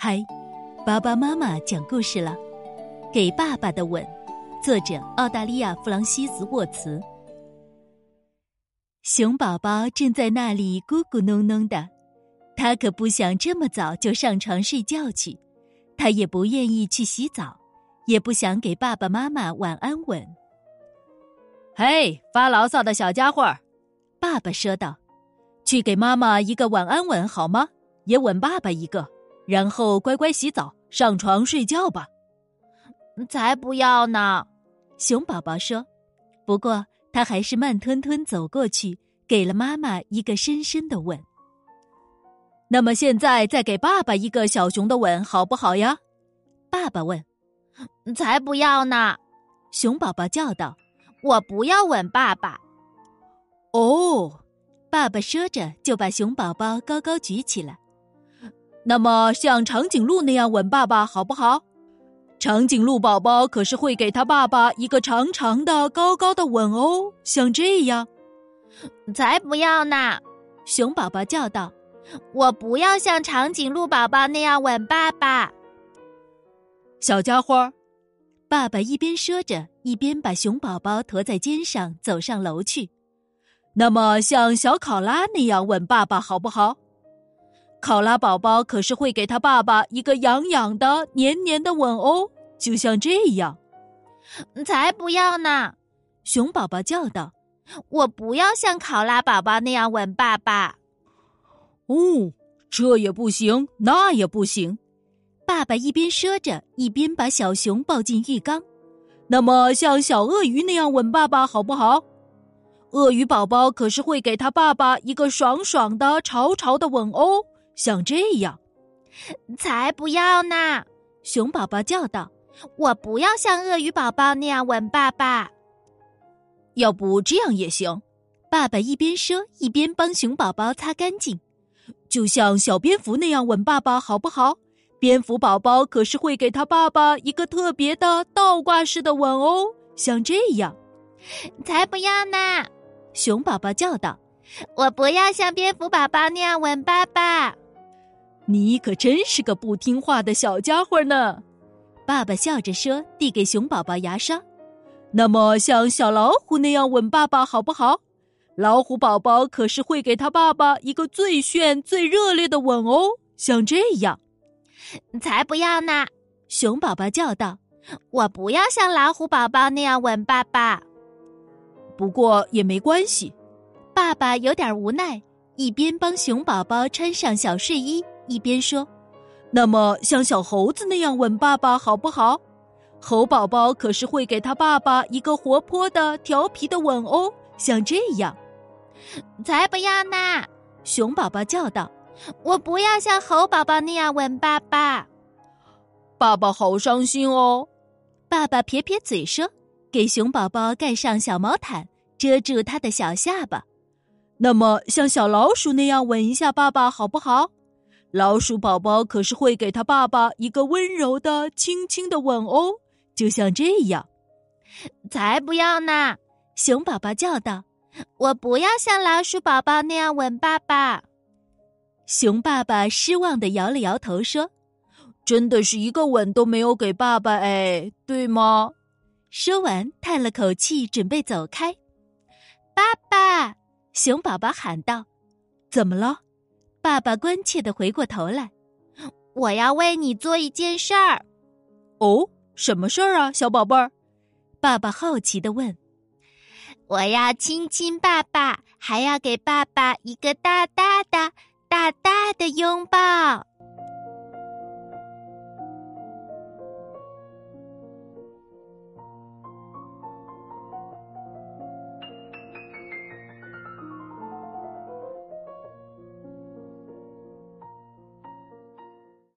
嗨，爸爸妈妈讲故事了，《给爸爸的吻》，作者澳大利亚弗朗西斯沃茨。熊宝宝正在那里咕咕哝哝的，他可不想这么早就上床睡觉去，他也不愿意去洗澡，也不想给爸爸妈妈晚安吻。嘿，发牢骚的小家伙，爸爸说道：“去给妈妈一个晚安吻好吗？也吻爸爸一个。”然后乖乖洗澡，上床睡觉吧。才不要呢！熊宝宝说。不过他还是慢吞吞走过去，给了妈妈一个深深的吻。那么现在再给爸爸一个小熊的吻，好不好呀？爸爸问。才不要呢！熊宝宝叫道：“我不要吻爸爸。”哦，爸爸说着就把熊宝宝高高举起来。那么像长颈鹿那样吻爸爸好不好？长颈鹿宝宝可是会给他爸爸一个长长的、高高的吻哦，像这样。才不要呢！熊宝宝叫道：“我不要像长颈鹿宝宝那样吻爸爸。”小家伙，爸爸一边说着，一边把熊宝宝驮在肩上走上楼去。那么像小考拉那样吻爸爸好不好？考拉宝宝可是会给他爸爸一个痒痒的、黏黏的吻哦，就像这样。才不要呢！熊宝宝叫道：“我不要像考拉宝宝那样吻爸爸。”哦，这也不行，那也不行。爸爸一边说着，一边把小熊抱进浴缸。那么，像小鳄鱼那样吻爸爸好不好？鳄鱼宝宝可是会给他爸爸一个爽爽的、潮潮的吻哦。像这样，才不要呢！熊宝宝叫道：“我不要像鳄鱼宝宝那样吻爸爸。要不这样也行。”爸爸一边说，一边帮熊宝宝擦干净。就像小蝙蝠那样吻爸爸，好不好？蝙蝠宝宝可是会给他爸爸一个特别的倒挂式的吻哦。像这样，才不要呢！熊宝宝叫道：“我不要像蝙蝠宝宝那样吻爸爸。”你可真是个不听话的小家伙呢，爸爸笑着说，递给熊宝宝牙刷。那么像小老虎那样吻爸爸好不好？老虎宝宝可是会给他爸爸一个最炫、最热烈的吻哦，像这样。才不要呢！熊宝宝叫道：“我不要像老虎宝宝那样吻爸爸。”不过也没关系，爸爸有点无奈，一边帮熊宝宝穿上小睡衣。一边说：“那么像小猴子那样吻爸爸好不好？猴宝宝可是会给他爸爸一个活泼的、调皮的吻哦，像这样。”才不要呢！熊宝宝叫道：“我不要像猴宝宝那样吻爸爸。”爸爸好伤心哦。爸爸撇撇嘴说：“给熊宝宝盖上小毛毯，遮住他的小下巴。那么像小老鼠那样吻一下爸爸好不好？”老鼠宝宝可是会给他爸爸一个温柔的、轻轻的吻哦，就像这样。才不要呢！熊宝宝叫道：“我不要像老鼠宝宝那样吻爸爸。”熊爸爸失望的摇了摇头说：“真的是一个吻都没有给爸爸哎，对吗？”说完，叹了口气，准备走开。爸爸，熊宝宝喊道：“怎么了？”爸爸关切的回过头来，我要为你做一件事儿。哦，什么事儿啊，小宝贝儿？爸爸好奇的问。我要亲亲爸爸，还要给爸爸一个大大的、大大的拥抱。